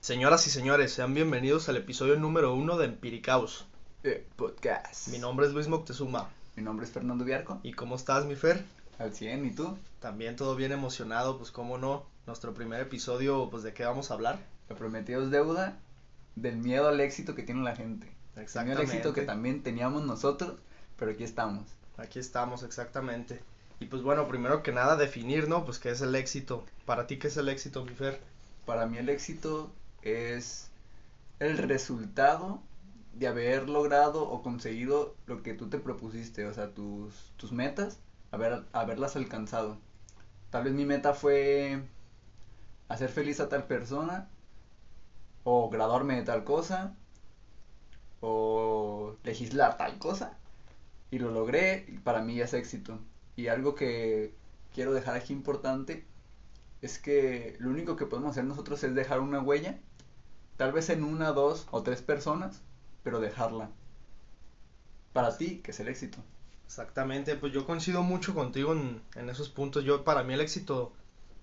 Señoras y señores, sean bienvenidos al episodio número uno de Empiricaus. Eh, podcast. Mi nombre es Luis Moctezuma. Mi nombre es Fernando Viarco. ¿Y cómo estás, mi Fer? Al 100, ¿y tú? También todo bien emocionado, pues cómo no. Nuestro primer episodio, pues de qué vamos a hablar. Lo prometido es deuda del miedo al éxito que tiene la gente. Exactamente. El éxito que también teníamos nosotros, pero aquí estamos. Aquí estamos, exactamente. Y pues bueno, primero que nada definir, ¿no? Pues qué es el éxito. Para ti, ¿qué es el éxito, mi Fer? Para mí el éxito es el resultado de haber logrado o conseguido lo que tú te propusiste, o sea, tus, tus metas, haber, haberlas alcanzado. Tal vez mi meta fue hacer feliz a tal persona, o graduarme de tal cosa, o legislar tal cosa, y lo logré, y para mí ya es éxito. Y algo que quiero dejar aquí importante es que lo único que podemos hacer nosotros es dejar una huella, tal vez en una, dos o tres personas, pero dejarla. Para ti, que es el éxito. Exactamente, pues yo coincido mucho contigo en, en esos puntos. Yo, para mí el éxito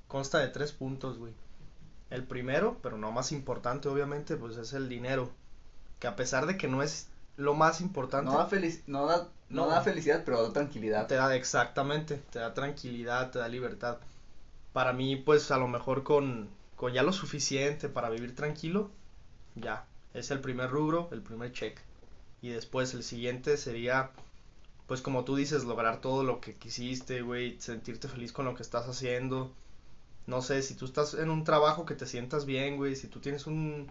consta de tres puntos, güey. El primero, pero no más importante, obviamente, pues es el dinero. Que a pesar de que no es lo más importante. No da, felic no da, no, No. da felicidad, pero da tranquilidad. Te da exactamente, te da tranquilidad, te da libertad. Para mí, pues a lo mejor con, con ya lo suficiente para vivir tranquilo, ya. Es el primer rubro, el primer check. Y después el siguiente sería, pues como tú dices, lograr todo lo que quisiste, güey, sentirte feliz con lo que estás haciendo. No sé, si tú estás en un trabajo que te sientas bien, güey, si tú tienes un,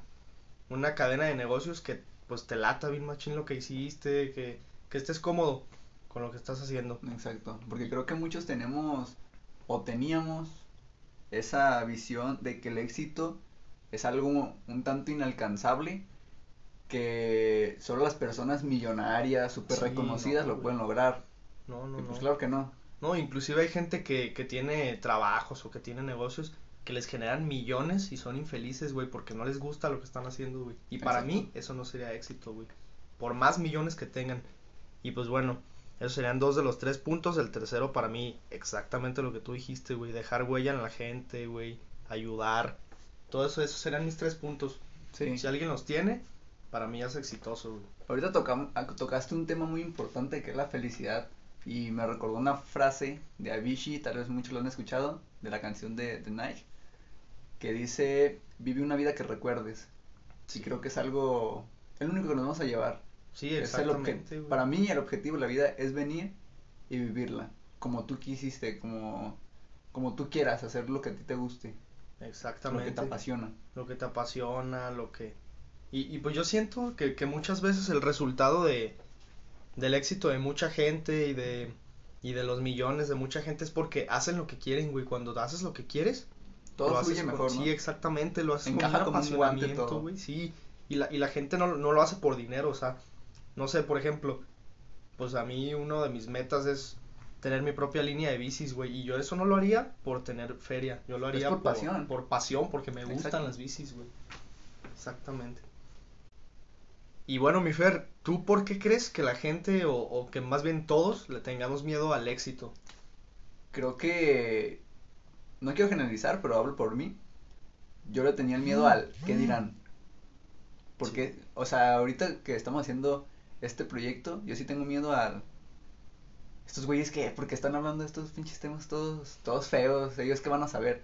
una cadena de negocios que pues te lata bien machín lo que hiciste, que, que estés cómodo con lo que estás haciendo. Exacto, porque creo que muchos tenemos o teníamos esa visión de que el éxito es algo un tanto inalcanzable que solo las personas millonarias, súper Sí, reconocidas no, lo pueden lograr. No, no, y pues no. claro que no. No, inclusive hay gente que, que tiene trabajos o que tiene negocios que les generan millones y son infelices, güey, porque no les gusta lo que están haciendo, güey. Y para mí eso no sería éxito, güey. Por más millones que tengan. Y pues bueno, esos serían dos de los tres puntos. El tercero para mí, exactamente lo que tú dijiste, güey. Dejar huella en la gente, güey. Ayudar. Todo eso, esos serían mis tres puntos. Sí. Si alguien los tiene, para mí ya es exitoso, güey. Ahorita tocam- ah, tocaste un tema muy importante que es la felicidad y me recordó una frase de Avicii, tal vez muchos lo han escuchado, de la canción de, de Nike, que dice, vive una vida que recuerdes. Sí. Y creo que es algo, el único que nos vamos a llevar. Sí, Es el exactamente, para mí el objetivo de la vida es venir y vivirla, como tú quisiste, como, como tú quieras, hacer lo que a ti te guste, lo Exactamente. que te apasiona. lo que te apasiona, lo que... Y, y pues yo siento que, que muchas veces el resultado de, del éxito de mucha gente y de, y de los millones de mucha gente es porque hacen lo que quieren, güey. Cuando haces lo que quieres, Todo lo haces con- mejor, ¿no? Sí, exactamente, lo haces Encaja con un apasionamiento, todo. güey, sí. Y la, y la gente no, no lo hace por dinero, o sea, no sé, por ejemplo, pues a mí uno de mis metas es tener mi propia línea de bicis, güey, y yo eso no lo haría por tener feria, yo lo haría por pasión. por pasión, porque me gustan las bicis, güey. Exactamente. Y bueno, mi Fer, ¿tú por qué crees que la gente, o, o que más bien todos, le tengamos miedo al éxito? Creo que no quiero generalizar, pero hablo por mí. Yo le tenía el miedo al qué dirán. Porque, o sea, ahorita que estamos haciendo este proyecto, yo sí tengo miedo al estos güeyes que porque están hablando de estos pinches temas todos todos feos, ellos qué van a saber.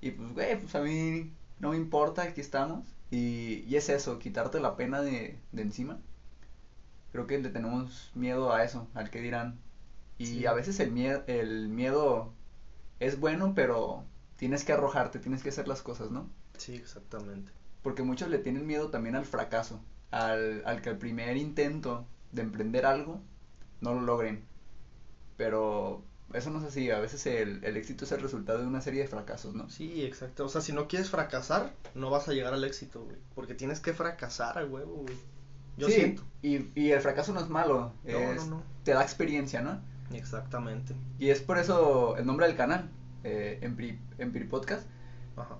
Y pues güey, pues a mí no me importa, aquí estamos y, y es eso, quitarte la pena de, de encima. Creo que le tenemos miedo a eso, al qué dirán. Y Sí. a veces el miedo, el miedo es bueno, pero tienes que arrojarte, tienes que hacer las cosas, ¿no? Sí, exactamente. Porque muchos le tienen miedo también al fracaso, al, al que el primer intento de emprender algo no lo logren. Pero eso no es así, a veces el, el éxito es el resultado de una serie de fracasos, ¿no? Sí, exacto. O sea, si no quieres fracasar, no vas a llegar al éxito, güey. Porque tienes que fracasar a huevo, güey. Yo Sí, siento. Y, y el fracaso no es malo, No, es- no, no. te da experiencia, ¿no? Exactamente. Y es por eso el nombre del canal, eh, Empiri, Empiri Podcast, Ajá.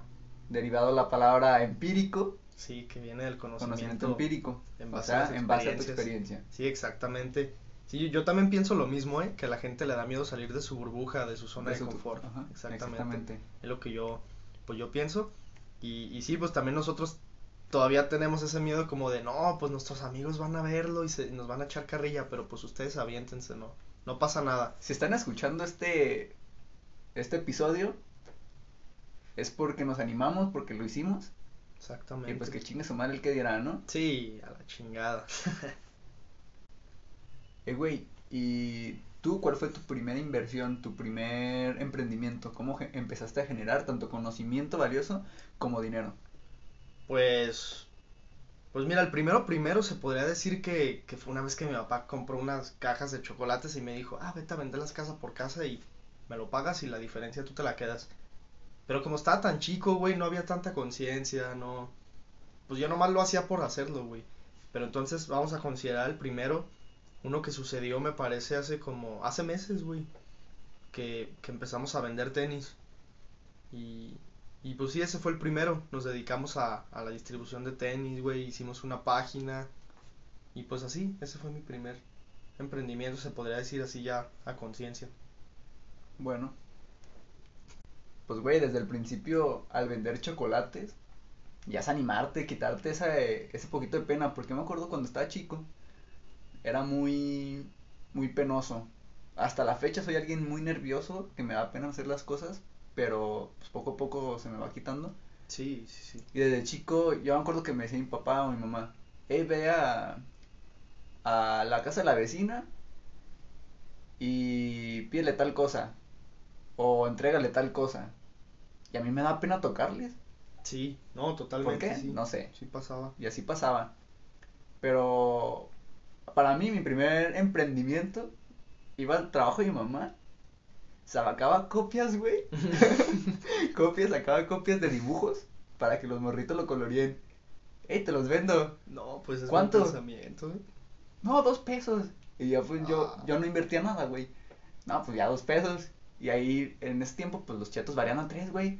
derivado de la palabra empírico, Sí, que viene del conocimiento conocimiento. empírico, en base a sea, en base a tu experiencia. Sí, exactamente. Sí, yo también pienso lo mismo, ¿eh? Que a la gente le da miedo salir de su burbuja, de su zona de, su- confort. ajá, exactamente. exactamente. Es lo que yo, pues yo pienso. Y, y sí, pues también nosotros todavía tenemos ese miedo como de, no, pues nuestros amigos van a verlo y se, nos van a echar carrilla, pero pues ustedes aviéntense, no, no pasa nada. Si están escuchando este, este episodio, es porque nos animamos, porque lo hicimos. Exactamente. Y pues que chingue su madre el que dirá, ¿no? Sí, a la chingada. eh, ¿y tú cuál fue tu primera inversión, tu primer emprendimiento? ¿Cómo empezaste a generar tanto conocimiento valioso como dinero? Pues, pues mira, el primero primero se podría decir que, que fue una vez que mi papá compró unas cajas de chocolates y me dijo, ah, vete a venderlas casa por casa y me lo pagas y la diferencia tú te la quedas. Pero como estaba tan chico, güey, no había tanta conciencia, no. Pues yo nomás lo hacía por hacerlo, güey. Pero entonces vamos a considerar el primero, uno que sucedió me parece hace como, hace meses, güey. Que, que empezamos a vender tenis. Y, y pues sí, ese fue el primero. Nos dedicamos a, a la distribución de tenis, güey. Hicimos una página. Y pues así, ese fue mi primer emprendimiento, se podría decir así ya a conciencia. Bueno, pues güey, desde el principio al vender chocolates, ya es animarte, quitarte esa, ese poquito de pena, porque me acuerdo cuando estaba chico, era muy, muy penoso. Hasta la fecha soy alguien muy nervioso, que me da pena hacer las cosas, pero pues, poco a poco se me va quitando. Sí, sí, sí. Y desde chico, yo me acuerdo que me decía mi papá o mi mamá, hey, ve a, a la casa de la vecina y pídele tal cosa, o entrégale tal cosa. Y a mí me da pena tocarles. Sí, no, totalmente. ¿Por qué? Sí. No sé. Sí pasaba. Y así pasaba. Pero para mí, mi primer emprendimiento iba al trabajo de mi mamá. Sacaba copias, güey. copias, sacaba copias de dibujos para que los morritos lo coloríen. ¡Ey, te los vendo! No, pues es ¿Cuánto? buen pensamiento, ¿eh? No, dos pesos. Y ya pues yo, Ah. yo no invertía nada, güey. No, pues ya dos pesos. Y ahí, en ese tiempo, pues los chetos varían a tres, güey.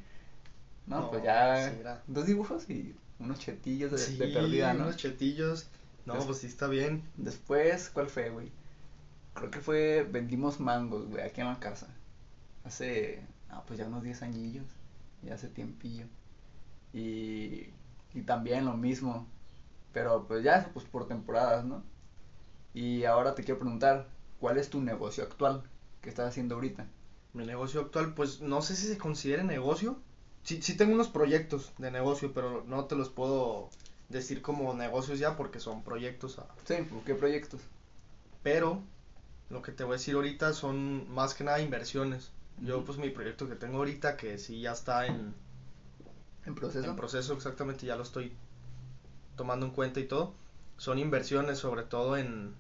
No, No, pues ya sí, dos dibujos y unos chetillos de, sí, de perdida, ¿no? unos chetillos. No, pues sí está bien. Después, ¿cuál fue, güey? Creo que fue, vendimos mangos, güey, aquí en la casa. Hace, ah, pues ya unos 10 añillos, ya hace tiempillo. Y, y también lo mismo, pero pues ya, pues por temporadas, ¿no? Y ahora te quiero preguntar, ¿cuál es tu negocio actual? ¿Qué estás haciendo ahorita? Mi negocio actual, pues no sé si se considere negocio. Sí, sí tengo unos proyectos de negocio, pero no te los puedo decir como negocios ya porque son proyectos. a- Sí, ¿qué proyectos? Pero lo que te voy a decir ahorita son más que nada inversiones. Yo pues mi proyecto que tengo ahorita que sí ya está en, ¿En proceso? en proceso exactamente, ya lo estoy tomando en cuenta y todo. Son inversiones sobre todo en,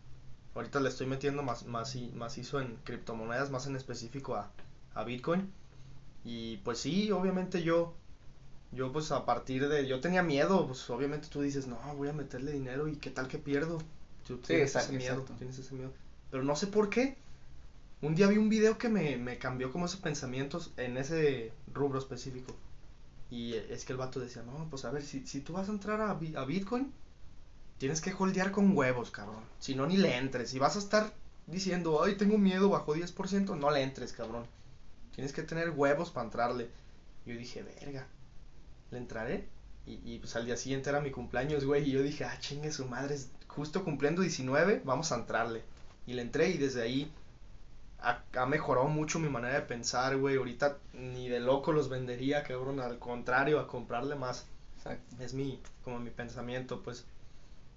ahorita le estoy metiendo más, más macizo en criptomonedas, más en específico a, a Bitcoin. Y pues sí, obviamente yo, yo pues a partir de, yo tenía miedo, pues obviamente tú dices, no, voy a meterle dinero y qué tal que pierdo. Tú Sí, tienes exacto, ese miedo, exacto. tienes ese miedo. Pero no sé por qué. Un día vi un video que me, me cambió como esos pensamientos en ese rubro específico. Y es que el vato decía, no, pues a ver, si, si tú vas a entrar a, a Bitcoin, tienes que holdear con huevos, cabrón. Si no, ni le entres. Si vas a estar diciendo, ay, tengo miedo, bajó 10%, no le entres, cabrón. Tienes que tener huevos para entrarle. Yo dije, verga, ¿le entraré? Y, y pues al día siguiente era mi cumpleaños, güey. Y yo dije, ah, chingue su madre, es justo cumpliendo 19, vamos a entrarle. Y le entré y desde ahí ha, ha mejorado mucho mi manera de pensar, güey. Ahorita ni de loco los vendería, cabrón. Al contrario, a comprarle más. Exacto. Es mi, como mi pensamiento, pues.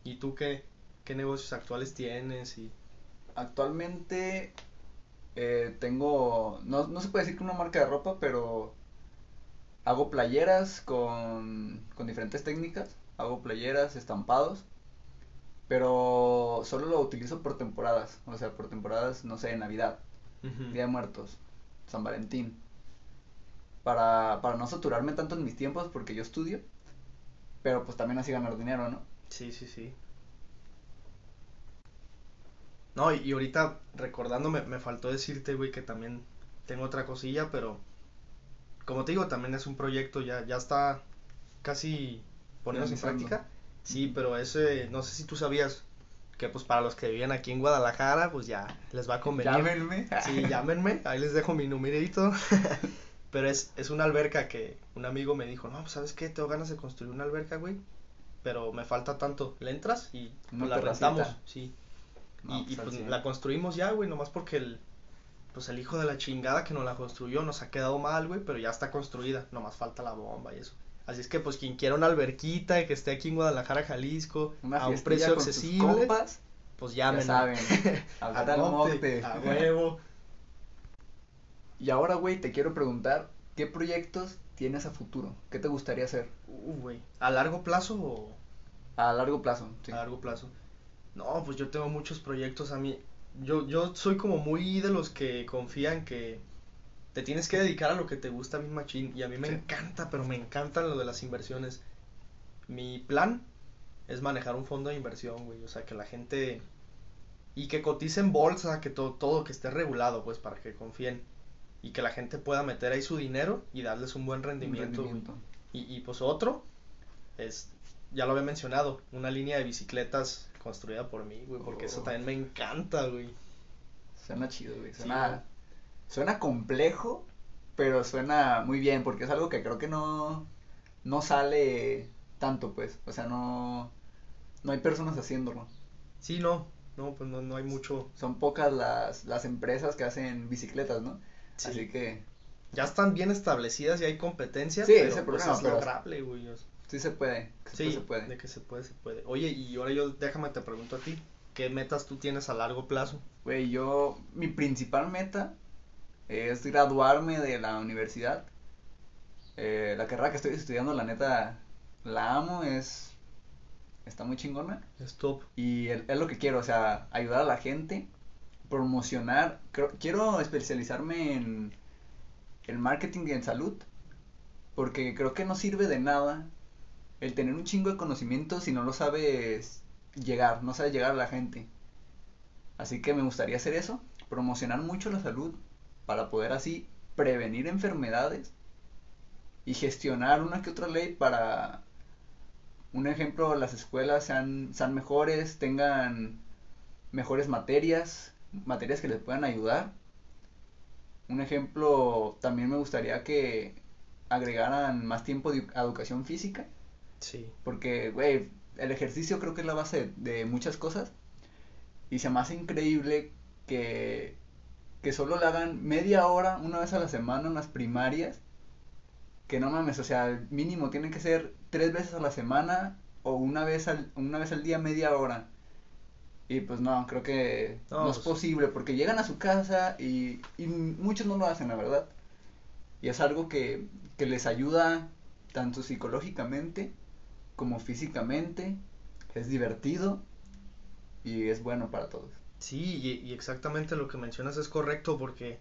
¿Y tú qué, qué negocios actuales tienes? Y... Actualmente eh, tengo, no, no se puede decir que una marca de ropa, pero hago playeras con, con diferentes técnicas. Hago playeras, estampados, pero solo lo utilizo por temporadas. O sea, por temporadas, no sé, Navidad, Día de Muertos, San Valentín. Para, para no saturarme tanto en mis tiempos, porque yo estudio, pero pues también así ganar dinero, ¿no? Sí, sí, sí. No, y, y ahorita recordándome, me faltó decirte, güey, que también tengo otra cosilla, pero como te digo, también es un proyecto, ya, ya está casi poniéndose en práctica. Sí, pero ese, no sé si tú sabías que pues para los que viven aquí en Guadalajara, pues ya les va a convenir. Llámenme. Sí, llámenme, ahí les dejo mi numerito. Pero es, es una alberca que un amigo me dijo, no, pues sabes qué, tengo ganas de construir una alberca, güey. Pero me falta tanto. Le entras y pues, la terracita. rentamos, sí. No, y y, pues, pues, la construimos ya, güey, nomás porque el, pues el hijo de la chingada que nos la construyó nos ha quedado mal, güey, pero ya está construida, nomás falta la bomba y eso. Así es que pues quien quiera una alberquita y que esté aquí en Guadalajara, Jalisco, Una a un precio con accesible, compas, pues ya llamen. saben. Hablar al mote. A huevo. Y ahora, güey, te quiero preguntar, ¿qué proyectos tienes a futuro? ¿Qué te gustaría hacer? Uh, güey. ¿A largo plazo o A largo plazo, sí. a largo plazo? No, pues yo tengo muchos proyectos a mí. Yo, yo soy como muy de los que confían que te tienes que dedicar a lo que te gusta bien machín. Y a mí me Sí. encanta, pero me encantan lo de las inversiones. Mi plan es manejar un fondo de inversión, güey. O sea, que la gente... Y que cotice en bolsa, que todo, todo que esté regulado, pues, para que confíen. Y que la gente pueda meter ahí su dinero y darles un buen rendimiento, rendimiento. Y, y pues otro es, ya lo había mencionado, una línea de bicicletas construida por mí, güey, porque eso Oh. también me encanta, güey. Suena chido, güey. Suena, suena complejo, pero suena muy bien, porque es algo que creo que no, no sale tanto, pues. O sea, no, no hay personas haciéndolo. Sí, no, no, pues no, no hay mucho. Son pocas las, las empresas que hacen bicicletas, ¿no? Sí. Así que Ya están bien establecidas y hay competencia, Sí, pero ese pues problema, es pero- lograble, güey. o sea, sí se puede. Sí, se puede. de que se puede, se puede. Oye, y ahora yo, déjame te pregunto a ti, ¿qué metas tú tienes a largo plazo? Güey, yo, mi principal meta es graduarme de la universidad. Eh, la carrera que estoy estudiando, la neta, la amo, es, está muy chingona. Stop. Y es, es lo que quiero, o sea, ayudar a la gente, promocionar. creo- quiero especializarme en el marketing en salud, porque creo que no sirve de nada el tener un chingo de conocimiento si no lo sabes llegar, no sabes llegar a la gente. Así que me gustaría hacer eso, promocionar mucho la salud para poder así prevenir enfermedades y gestionar una que otra ley para un ejemplo, las escuelas sean, sean mejores, tengan mejores materias, materias que les puedan ayudar. Un ejemplo, también me gustaría que agregaran más tiempo de educación física, Sí. porque, güey, el ejercicio creo que es la base de, de muchas cosas. Y se me hace increíble que, que solo le hagan media hora una vez a la semana en las primarias. Que no mames, o sea, el mínimo tiene que ser tres veces a la semana o una vez al, una vez al día media hora. Y pues no, creo que No, no, es pues- posible porque llegan a su casa y, y muchos no lo hacen, la verdad. Y es algo que, que les ayuda tanto psicológicamente como físicamente. Es divertido y es bueno para todos. Sí, y, y exactamente lo que mencionas es correcto porque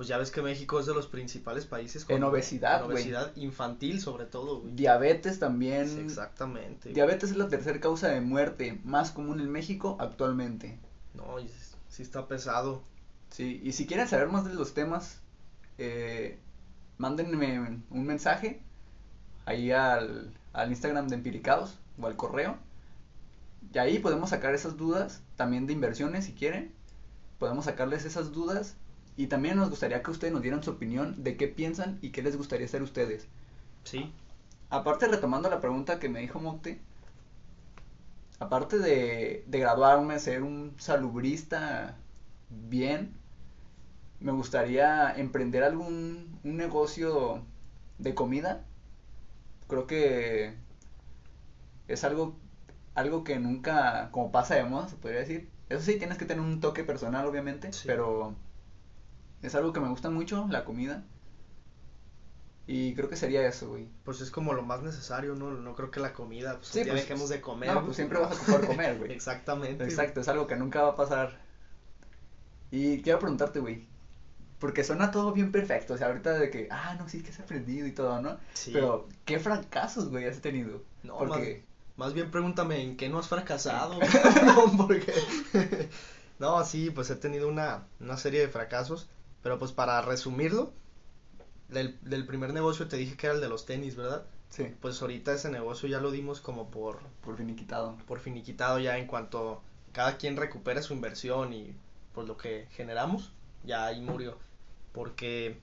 pues ya ves que México es de los principales países En obesidad, en obesidad infantil sobre todo, güey. Diabetes también. Sí, exactamente. Diabetes es la tercera causa de muerte más común en México actualmente. No, y sí está pesado. Sí, y si quieren saber más de los temas, eh, mándenme un mensaje ahí al, al Instagram de Empiricados o al correo. Y ahí podemos sacar esas dudas, también de inversiones si quieren. Podemos sacarles esas dudas y también nos gustaría que ustedes nos dieran su opinión de qué piensan y qué les gustaría hacer ustedes. Sí. Aparte, retomando la pregunta que me dijo Mocte, aparte de, de graduarme, ser un salubrista bien, me gustaría emprender algún un negocio de comida. Creo que es algo, algo que nunca, como pasa de moda, se podría decir. Eso sí, tienes que tener un toque personal, obviamente, Sí. pero es algo que me gusta mucho, la comida. Y creo que sería eso, güey. Pues es como lo más necesario, ¿no? No creo que la comida, pues, Sí, un día pues, dejemos de comer. no, pues siempre vas a poder comer, güey. Exactamente. Exacto, es algo que nunca va a pasar. Y quiero preguntarte, güey, porque suena todo bien perfecto, o sea, ahorita de que, ah, no, sí, que has aprendido y todo, ¿no? Sí. Pero, ¿qué fracasos, güey, has tenido? No, porque, Más bien pregúntame en qué no has fracasado, cabrón, porque no, sí, pues he tenido una, una serie de fracasos, pero pues para resumirlo, del, del primer negocio te dije que era el de los tenis, ¿verdad? sí, Pues ahorita ese negocio ya lo dimos como por, por finiquitado. por finiquitado ya en cuanto cada quien recupere su inversión y pues lo que generamos, ya ahí murió. Porque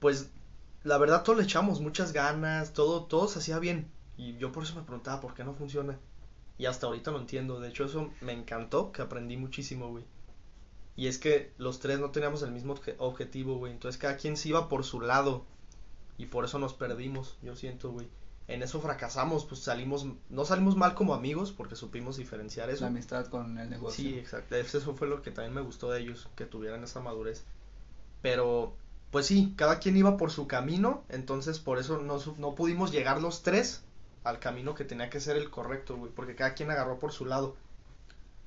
pues la verdad todos le echamos muchas ganas, todo, todo se hacía bien. Y yo por eso me preguntaba por qué no funciona. Y hasta ahorita lo entiendo. De hecho, eso me encantó, que aprendí muchísimo, güey. Y es que los tres no teníamos el mismo objetivo, güey. Entonces cada quien se iba por su lado. Y por eso nos perdimos, yo siento, güey. En eso fracasamos, pues salimos, no salimos mal como amigos porque supimos diferenciar eso. La amistad con el negocio. Sí, exacto. Eso fue lo que también me gustó de ellos, que tuvieran esa madurez. Pero, pues sí, cada quien iba por su camino, entonces por eso no, no pudimos llegar los tres al camino que tenía que ser el correcto, güey, porque cada quien agarró por su lado.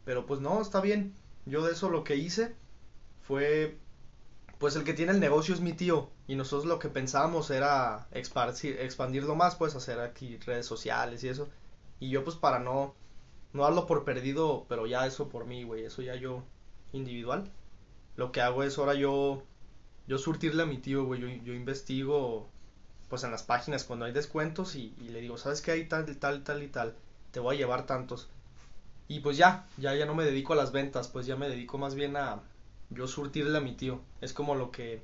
Pero pues no, está bien. Yo de eso lo que hice fue, pues el que tiene el negocio es mi tío y nosotros lo que pensábamos era expandirlo más, pues hacer aquí redes sociales y eso. Y yo pues para no, no darlo por perdido, pero ya eso por mí, güey, eso ya yo individual. Lo que hago es ahora yo, yo surtirle a mi tío, güey, yo, yo investigo pues en las páginas cuando hay descuentos y, le digo, ¿sabes qué hay tal, tal, tal y tal? Te voy a llevar tantos. Y pues ya, ya, ya no me dedico a las ventas, pues ya me dedico más bien a yo surtirle a mi tío. Es como lo que,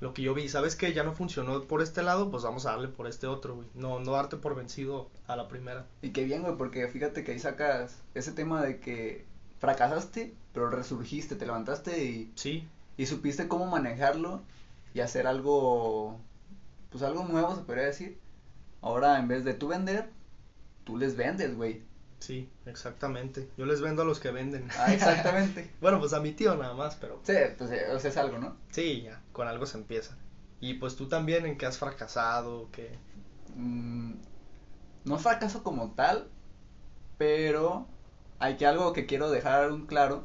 lo que yo vi, ¿sabes qué? Ya no funcionó por este lado, pues vamos a darle por este otro, güey. No, no darte por vencido a la primera. Y qué bien, güey, porque fíjate que ahí sacas ese tema de que fracasaste, pero resurgiste, te levantaste y... Sí. Y supiste cómo manejarlo y hacer algo pues algo nuevo se podría decir. Ahora en vez de tú vender, tú les vendes, güey. Sí, exactamente. Yo les vendo a los que venden. Ah, exactamente. bueno, pues a mi tío nada más, pero. Sí, pues eh, o sea, es algo, ¿no? Sí, ya, con algo se empieza. Y pues tú también, ¿en qué has fracasado? ¿Qué? Mm, no fracaso como tal, pero hay que algo que quiero dejar un claro.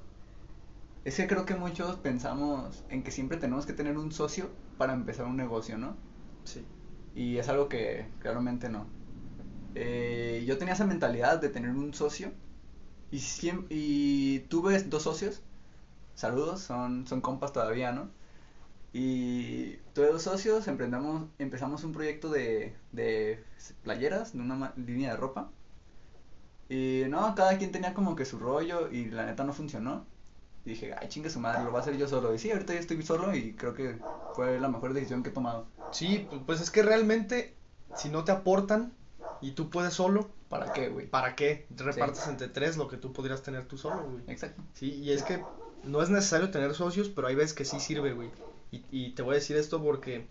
Es que creo que muchos pensamos en que siempre tenemos que tener un socio para empezar un negocio, ¿no? Sí. Y es algo que claramente no. Eh, yo tenía esa mentalidad de tener un socio y, y tuve dos socios. Saludos, son, son compas todavía, ¿no? Y tuve dos socios, emprendamos, empezamos un proyecto de, playeras, de una línea de ropa. Y no, cada quien tenía como que su rollo y la neta no funcionó. Dije, ay, chingue su madre, lo voy a hacer yo solo. Y sí, ahorita ya estoy solo y creo que fue la mejor decisión que he tomado. Sí, pues es que realmente, si no te aportan y tú puedes solo. ¿Para qué, güey? ¿Para qué? Repartes entre tres lo que tú podrías tener tú solo, güey. Exacto. Sí, y es que no es necesario tener socios, pero hay veces que sí sirve, güey. Y, y te voy a decir esto porque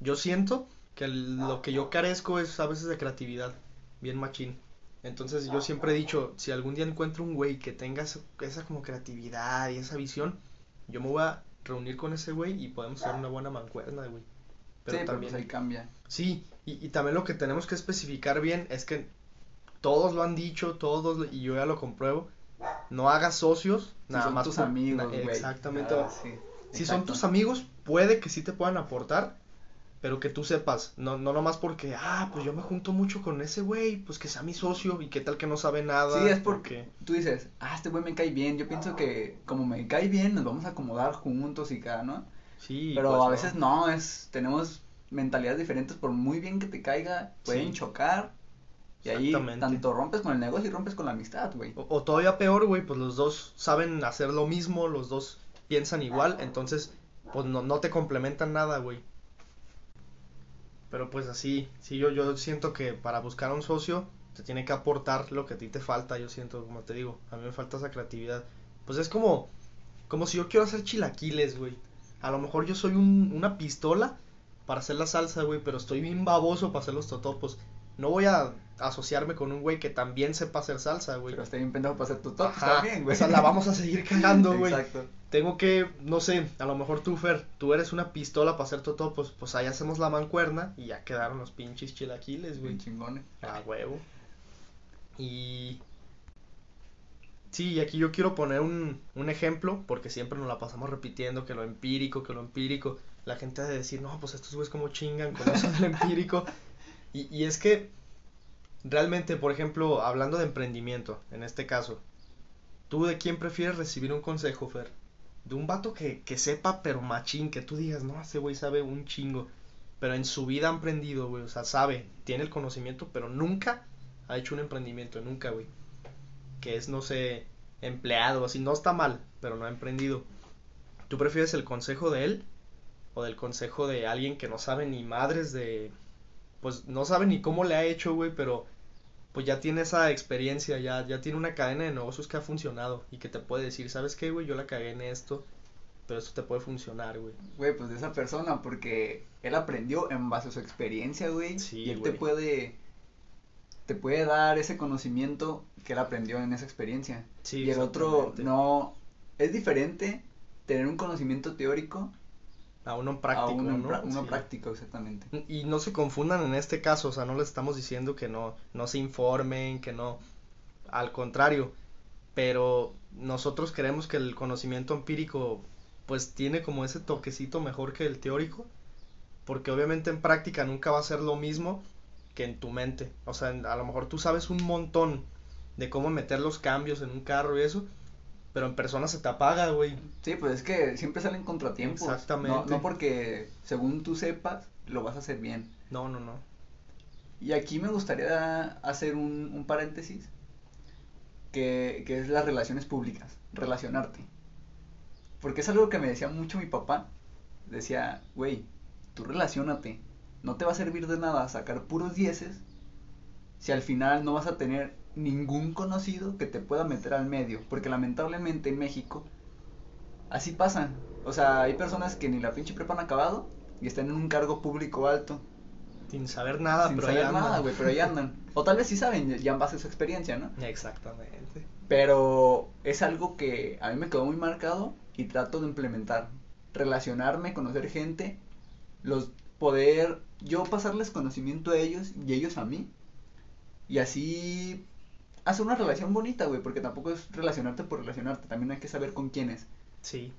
yo siento que lo que yo carezco es a veces de creatividad, bien machín. Entonces yo siempre he dicho, si algún día encuentro un güey que tenga esa, como creatividad y esa visión, yo me voy a reunir con ese güey y podemos hacer una buena mancuerna, güey. Pero sí, pues, también ahí cambia. Sí, y, y también lo que tenemos que especificar bien es que todos lo han dicho, todos, y yo ya lo compruebo, no hagas socios, nada son más tus amigos, güey. Exactamente. Ah, si son tus amigos, puede que sí te puedan aportar, pero que tú sepas, no, no nomás porque, ah, pues yo me junto mucho con ese güey, pues que sea mi socio y qué tal que no sabe nada. Sí, es porque, tú dices, ah, este güey me cae bien, yo pienso que como me cae bien, nos vamos a acomodar juntos y cada, ¿no? Sí. Pero pues, a veces no, es, tenemos mentalidades diferentes, por muy bien que te caiga, pueden chocar. Y ahí tanto rompes con el negocio y rompes con la amistad, güey. O, o, todavía peor, güey, pues los dos saben hacer lo mismo, los dos piensan igual, entonces, pues no, no te complementan nada, güey. Pero pues así, sí, yo, yo siento que para buscar a un socio te tiene que aportar lo que a ti te falta, yo siento, como te digo, a mí me falta esa creatividad. Pues es como, como si yo quiero hacer chilaquiles, güey. A lo mejor yo soy un, una pistola para hacer la salsa, güey, pero estoy bien baboso para hacer los totopos. No voy a asociarme con un güey que también sepa hacer salsa, güey. Pero estoy bien pendejo para hacer totopos también, güey. O sea, la vamos a seguir cagando, güey. Exacto tengo que, no sé, a lo mejor tú, Fer, tú eres una pistola para hacer totopos, pues ahí hacemos la mancuerna y ya quedaron los pinches chilaquiles, güey. chingones. A huevo. Y... Sí, y aquí yo quiero poner un, un ejemplo, porque siempre nos la pasamos repitiendo que lo empírico, que lo empírico. La gente ha de decir, no, pues estos güeyes como chingan con eso del empírico. Y, y es que, realmente, por ejemplo, hablando de emprendimiento, en este caso, ¿tú de quién prefieres recibir un consejo, Fer? de un vato que, que sepa, pero machín, que tú digas, no, ese güey sabe un chingo, pero en su vida ha emprendido, güey, o sea, sabe, tiene el conocimiento, pero nunca ha hecho un emprendimiento, nunca, güey. Que es, no sé, empleado, así, no está mal, pero no ha emprendido. ¿Tú prefieres el consejo de él o del consejo de alguien que no sabe ni madres de, pues no sabe ni cómo le ha hecho, güey, pero pues ya tiene esa experiencia, ya, ya tiene una cadena de negocios que ha funcionado y que te puede decir, ¿sabes qué, güey? Yo la cagué en esto, pero esto te puede funcionar, güey. Güey, pues de esa persona, porque él aprendió en base a su experiencia, güey. Sí, y él te puede, te puede dar ese conocimiento que él aprendió en esa experiencia. Sí, y el otro no, es diferente tener un conocimiento teórico A uno a práctico, uno, en ¿no? pra- uno Sí. práctico, exactamente. Y no se confundan en este caso, o sea, no les estamos diciendo que no, no se informen, que no, al contrario, pero nosotros creemos que el conocimiento empírico pues tiene como ese toquecito mejor que el teórico, porque obviamente en práctica nunca va a ser lo mismo que en tu mente, o sea, a lo mejor tú sabes un montón de cómo meter los cambios en un carro y eso, pero en persona se te apaga, güey. Sí, pues es que siempre salen contratiempos. Exactamente. No, no porque según tú sepas, lo vas a hacer bien. No, no, no. Y aquí me gustaría hacer un, un paréntesis, que, que es las relaciones públicas, relacionarte. Porque es algo que me decía mucho mi papá. Decía, güey, tú relacionate. No te va a servir de nada sacar puros dieces si al final no vas a tener ningún conocido que te pueda meter al medio. Porque lamentablemente en México así pasa. O sea, hay personas que ni la pinche prepa han acabado y están en un cargo público alto. Sin saber nada, sin pero ahí saber andan. nada, güey, pero ahí andan. O tal vez sí saben, ya en base a su experiencia, ¿no? Exactamente. Pero es algo que a mí me quedó muy marcado y trato de implementar. Relacionarme, conocer gente, los poder yo pasarles conocimiento a ellos y ellos a mí. Y así hacer una relación bonita, güey, porque tampoco es relacionarte por relacionarte, también hay que saber con quiénes. Sí.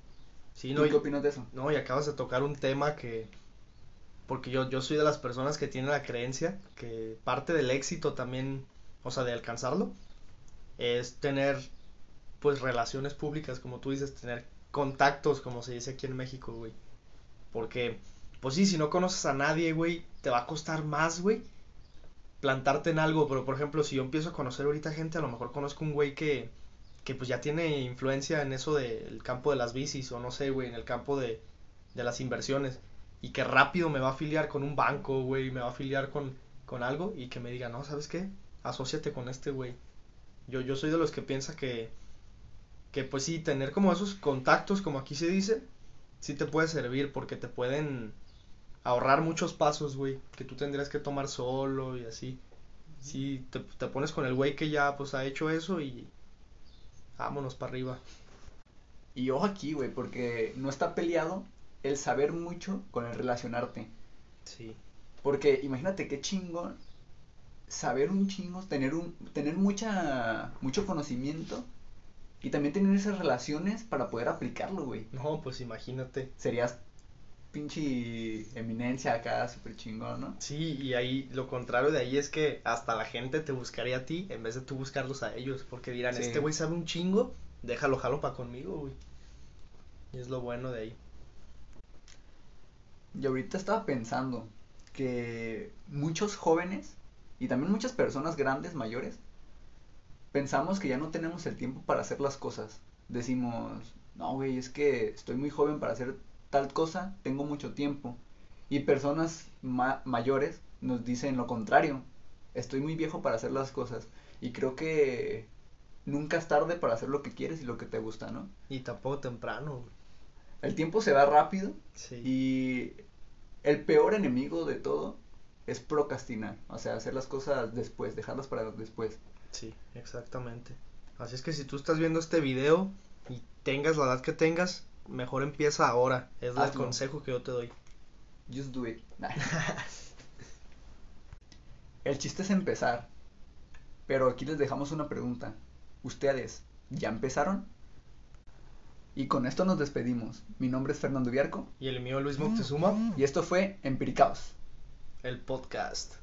Sí, ¿Tú no, qué opinas de eso? no, y acabas de tocar un tema que, porque yo, yo soy de las personas que tienen la creencia que parte del éxito también, o sea, de alcanzarlo, es tener, pues, relaciones públicas, como tú dices, tener contactos, como se dice aquí en México, güey. Porque, pues sí, si no conoces a nadie, güey, te va a costar más, güey, plantarte en algo. Pero, por ejemplo, si yo empiezo a conocer ahorita gente, a lo mejor conozco un güey que, que pues ya tiene influencia en eso del campo de las bicis, o no sé, güey, en el campo de, de las inversiones. Y que rápido me va a afiliar con un banco, güey, me va a afiliar con, con algo y que me diga, no, ¿sabes qué? Asociate con este güey. Yo, yo soy de los que piensa que, que pues sí, tener como esos contactos, como aquí se dice, sí te puede servir porque te pueden ahorrar muchos pasos, güey, que tú tendrías que tomar solo y así. Sí, te, te pones con el güey que ya pues ha hecho eso y vámonos para arriba. Y ojo aquí, güey, porque no está peleado el saber mucho con el relacionarte. Sí. Porque imagínate qué chingón saber un chingo, tener un tener mucha mucho conocimiento y también tener esas relaciones para poder aplicarlo, güey. No, pues imagínate. Serías pinche eminencia acá, súper chingón, ¿no? Sí, y ahí lo contrario de ahí es que hasta la gente te buscaría a ti en vez de tú buscarlos a ellos, porque dirán, Sí. este güey sabe un chingo, déjalo jalo pa' conmigo, güey. Y es lo bueno de ahí. Y ahorita estaba pensando que muchos jóvenes y también muchas personas grandes, mayores, pensamos que ya no tenemos el tiempo para hacer las cosas. Decimos, no, güey, es que estoy muy joven para hacer tal cosa, tengo mucho tiempo. Y personas ma- mayores nos dicen lo contrario, estoy muy viejo para hacer las cosas. Y creo que nunca es tarde para hacer lo que quieres y lo que te gusta, ¿no? Y tampoco temprano. El tiempo se va rápido Sí. y el peor enemigo de todo es procrastinar, o sea, hacer las cosas después, dejarlas para después. Sí, exactamente. Así es que si tú estás viendo este video y tengas la edad que tengas, mejor empieza ahora. Es el consejo que yo te doy. Just do it. el chiste es empezar. Pero aquí les dejamos una pregunta. ¿Ustedes ya empezaron? Y con esto nos despedimos. Mi nombre es Fernando Viarco Y el mío Luis Moctezuma, y esto fue Empiricaos. el podcast.